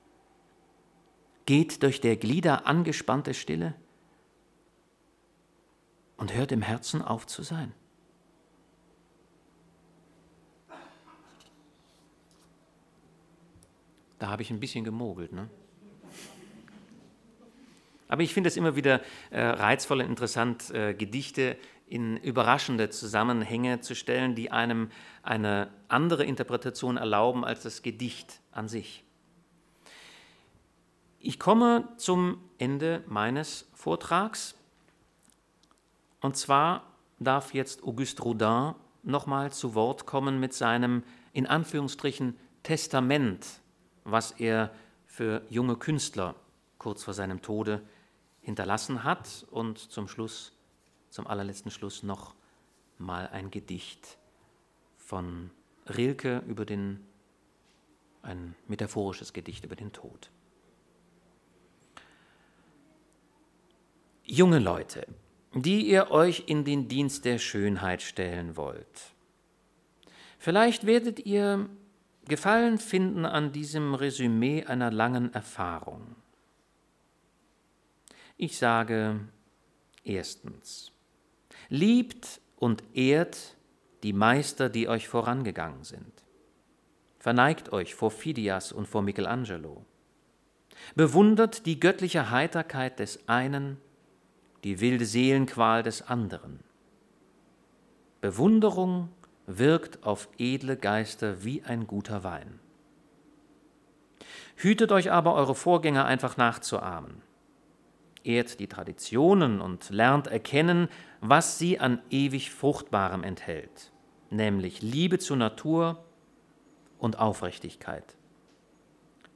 geht durch der Glieder angespannte Stille und hört im Herzen auf zu sein. Da habe ich ein bisschen gemogelt. Ne? Aber ich finde es immer wieder äh, reizvoll und interessant, äh, Gedichte in überraschende Zusammenhänge zu stellen, die einem eine andere Interpretation erlauben als das Gedicht an sich. Ich komme zum Ende meines Vortrags. Und zwar darf jetzt Auguste Rodin nochmal zu Wort kommen mit seinem in Anführungsstrichen Testament, was er für junge Künstler kurz vor seinem Tode hinterlassen hat und zum Schluss, zum allerletzten Schluss noch mal ein Gedicht von Rilke über den, ein metaphorisches Gedicht über den Tod. Junge Leute, die ihr euch in den Dienst der Schönheit stellen wollt. Vielleicht werdet ihr Gefallen finden an diesem Resümee einer langen Erfahrung. Ich sage erstens, liebt und ehrt die Meister, die euch vorangegangen sind. Verneigt euch vor Phidias und vor Michelangelo. Bewundert die göttliche Heiterkeit des einen die wilde Seelenqual des anderen. Bewunderung wirkt auf edle Geister wie ein guter Wein. Hütet euch aber, eure Vorgänger einfach nachzuahmen. Ehrt die Traditionen und lernt erkennen, was sie an ewig Fruchtbarem enthält, nämlich Liebe zur Natur und Aufrichtigkeit.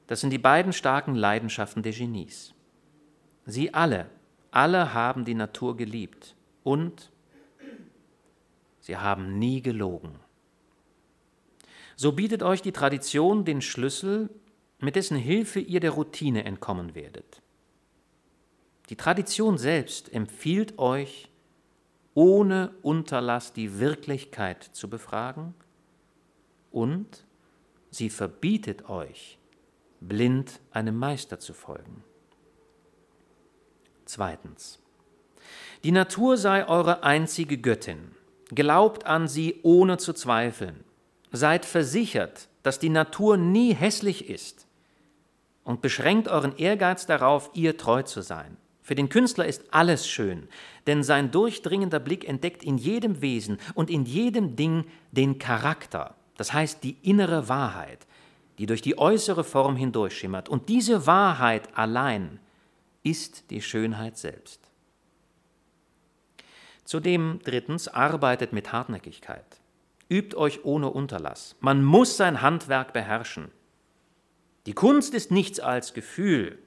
Das sind die beiden starken Leidenschaften der Genies. Sie alle alle haben die Natur geliebt und sie haben nie gelogen. So bietet euch die Tradition den Schlüssel, mit dessen Hilfe ihr der Routine entkommen werdet. Die Tradition selbst empfiehlt euch ohne Unterlass die Wirklichkeit zu befragen und sie verbietet euch, blind einem Meister zu folgen. Zweitens. Die Natur sei eure einzige Göttin. Glaubt an sie ohne zu zweifeln. Seid versichert, dass die Natur nie hässlich ist und beschränkt euren Ehrgeiz darauf, ihr treu zu sein. Für den Künstler ist alles schön, denn sein durchdringender Blick entdeckt in jedem Wesen und in jedem Ding den Charakter, das heißt die innere Wahrheit, die durch die äußere Form hindurchschimmert. Und diese Wahrheit allein ist die Schönheit selbst. Zudem drittens, arbeitet mit Hartnäckigkeit. Übt euch ohne Unterlass. Man muss sein Handwerk beherrschen. Die Kunst ist nichts als Gefühl,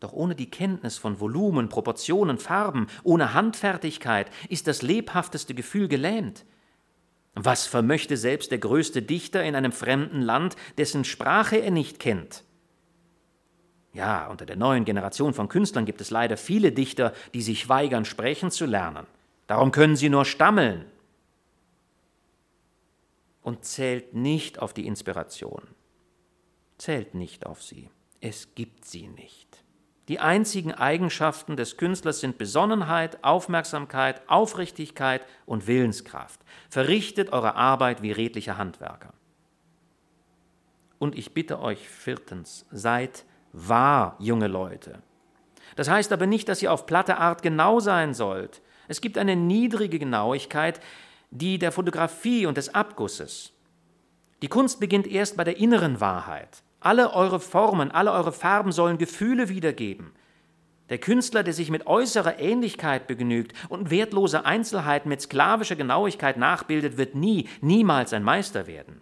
doch ohne die Kenntnis von Volumen, Proportionen, Farben, ohne Handfertigkeit ist das lebhafteste Gefühl gelähmt. Was vermöchte selbst der größte Dichter in einem fremden Land, dessen Sprache er nicht kennt? Ja, unter der neuen Generation von Künstlern gibt es leider viele Dichter, die sich weigern, sprechen zu lernen. Darum können sie nur stammeln. Und zählt nicht auf die Inspiration. Zählt nicht auf sie. Es gibt sie nicht. Die einzigen Eigenschaften des Künstlers sind Besonnenheit, Aufmerksamkeit, Aufrichtigkeit und Willenskraft. Verrichtet eure Arbeit wie redliche Handwerker. Und ich bitte euch viertens, seid wahr, junge Leute. Das heißt aber nicht, dass ihr auf platte Art genau sein sollt. Es gibt eine niedrige Genauigkeit, die der Fotografie und des Abgusses. Die Kunst beginnt erst bei der inneren Wahrheit. Alle eure Formen, alle eure Farben sollen Gefühle wiedergeben. Der Künstler, der sich mit äußerer Ähnlichkeit begnügt und wertlose Einzelheiten mit sklavischer Genauigkeit nachbildet, wird nie, niemals ein Meister werden.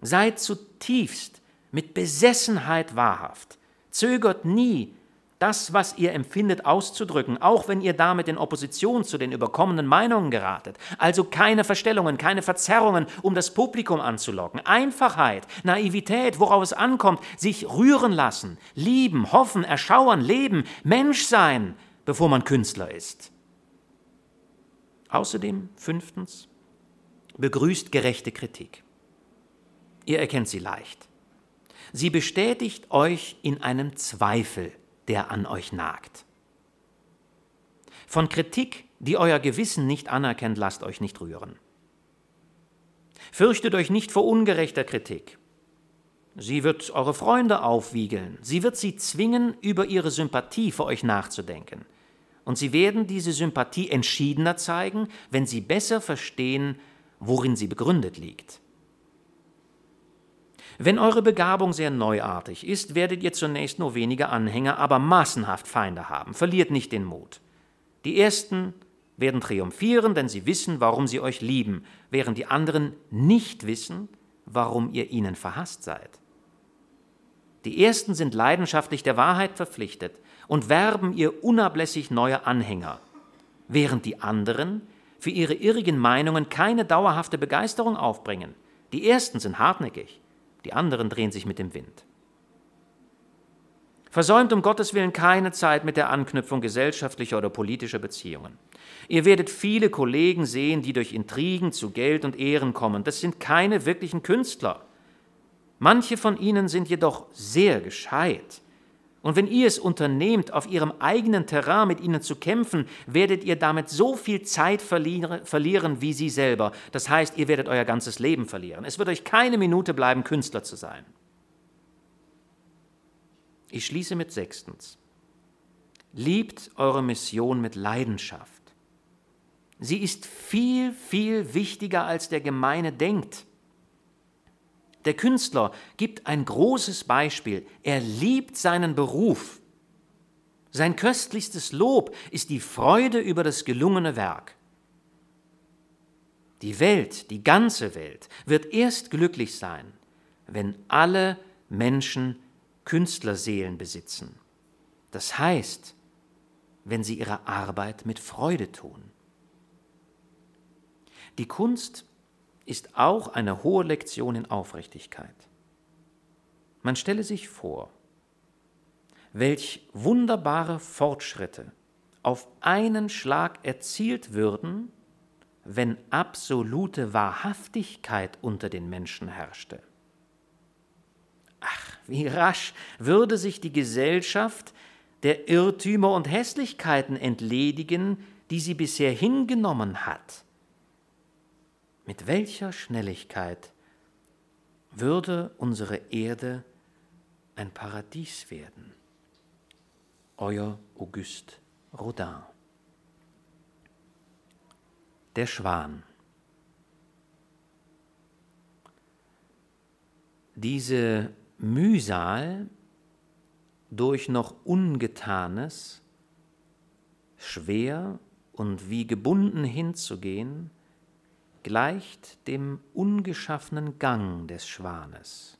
Seid zutiefst mit Besessenheit wahrhaft. Zögert nie, das, was ihr empfindet, auszudrücken, auch wenn ihr damit in Opposition zu den überkommenen Meinungen geratet. Also keine Verstellungen, keine Verzerrungen, um das Publikum anzulocken. Einfachheit, Naivität, worauf es ankommt, sich rühren lassen, lieben, hoffen, erschauern, leben, Mensch sein, bevor man Künstler ist. Außerdem, fünftens, begrüßt gerechte Kritik. Ihr erkennt sie leicht. Sie bestätigt euch in einem Zweifel der an euch nagt. Von Kritik, die euer Gewissen nicht anerkennt, lasst euch nicht rühren. Fürchtet euch nicht vor ungerechter Kritik. Sie wird eure Freunde aufwiegeln, sie wird sie zwingen, über ihre Sympathie für euch nachzudenken. Und sie werden diese Sympathie entschiedener zeigen, wenn sie besser verstehen, worin sie begründet liegt. Wenn eure Begabung sehr neuartig ist, werdet ihr zunächst nur wenige Anhänger, aber massenhaft Feinde haben. Verliert nicht den Mut. Die Ersten werden triumphieren, denn sie wissen, warum sie euch lieben, während die anderen nicht wissen, warum ihr ihnen verhasst seid. Die Ersten sind leidenschaftlich der Wahrheit verpflichtet und werben ihr unablässig neue Anhänger, während die anderen für ihre irrigen Meinungen keine dauerhafte Begeisterung aufbringen. Die Ersten sind hartnäckig, die anderen drehen sich mit dem Wind. Versäumt um Gottes Willen keine Zeit mit der Anknüpfung gesellschaftlicher oder politischer Beziehungen. Ihr werdet viele Kollegen sehen, die durch Intrigen zu Geld und Ehren kommen. Das sind keine wirklichen Künstler. Manche von ihnen sind jedoch sehr gescheit und wenn ihr es unternehmt, auf ihrem eigenen Terrain mit ihnen zu kämpfen, werdet ihr damit so viel Zeit verlieren wie sie selber. Das heißt, ihr werdet euer ganzes Leben verlieren. Es wird euch keine Minute bleiben, Künstler zu sein. Ich schließe mit sechstens. Liebt eure Mission mit Leidenschaft. Sie ist viel, viel wichtiger, als der Gemeine denkt. Der Künstler gibt ein großes Beispiel. Er liebt seinen Beruf. Sein köstlichstes Lob ist die Freude über das gelungene Werk. Die Welt, die ganze Welt, wird erst glücklich sein, wenn alle Menschen Künstlerseelen besitzen. Das heißt, wenn sie ihre Arbeit mit Freude tun. Die Kunst ist auch eine hohe Lektion in Aufrichtigkeit. Man stelle sich vor, welch wunderbare Fortschritte auf einen Schlag erzielt würden, wenn absolute Wahrhaftigkeit unter den Menschen herrschte. Ach, wie rasch würde sich die Gesellschaft der Irrtümer und Hässlichkeiten entledigen, die sie bisher hingenommen hat. Mit welcher Schnelligkeit würde unsere Erde ein Paradies werden. Euer Auguste Rodin. Der Schwan. Diese Mühsal durch noch Ungetanes, schwer und wie gebunden hinzugehen, gleicht dem ungeschaffenen Gang des Schwanes.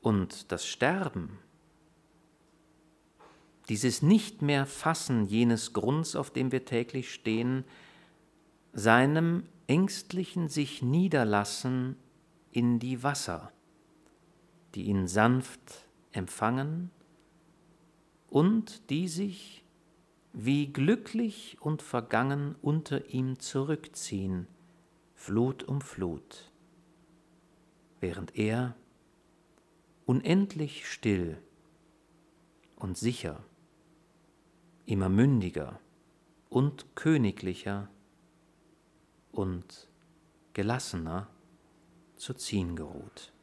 Und das Sterben, dieses nicht mehr Fassen jenes Grunds, auf dem wir täglich stehen, seinem ängstlichen sich niederlassen in die Wasser, die ihn sanft empfangen und die sich wie glücklich und vergangen unter ihm zurückziehen, Flut um Flut, während er unendlich still und sicher, immer mündiger und königlicher und gelassener zu ziehen geruht.